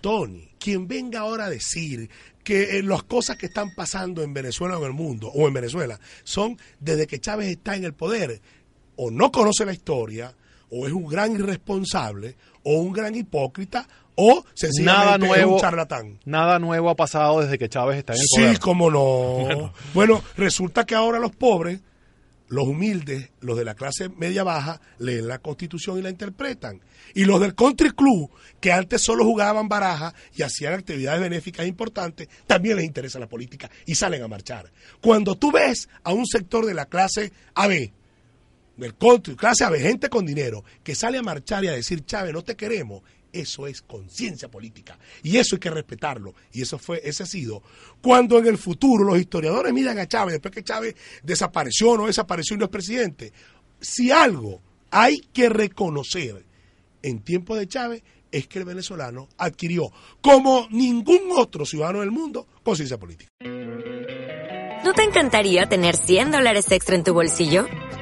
Tony, quien venga ahora a decir que eh, las cosas que están pasando en Venezuela o en el mundo, o en Venezuela, son desde que Chávez está en el poder, o no conoce la historia, o es un gran irresponsable, o un gran hipócrita, o sencillamente Nada nuevo, es un charlatán. Nada nuevo ha pasado desde que Chávez está en el Sí, poder. cómo no. Bueno. resulta que ahora los pobres, los humildes, los de la clase media baja, leen la constitución y la interpretan. Y los del country club, que antes solo jugaban baraja y hacían actividades benéficas importantes, también les interesa la política y salen a marchar. Cuando tú ves a un sector de la clase AB, del country, clase AB, gente con dinero, que sale a marchar y a decir, Chávez, no te queremos, eso es conciencia política. Y eso hay que respetarlo. Y eso fue, ese ha sido. Cuando en el futuro los historiadores miran a Chávez, después que Chávez desapareció no desapareció y no es presidente, si algo hay que reconocer en tiempo de Chávez es que el venezolano adquirió, como ningún otro ciudadano del mundo, conciencia política. ¿No te encantaría tener 100 dólares extra en tu bolsillo?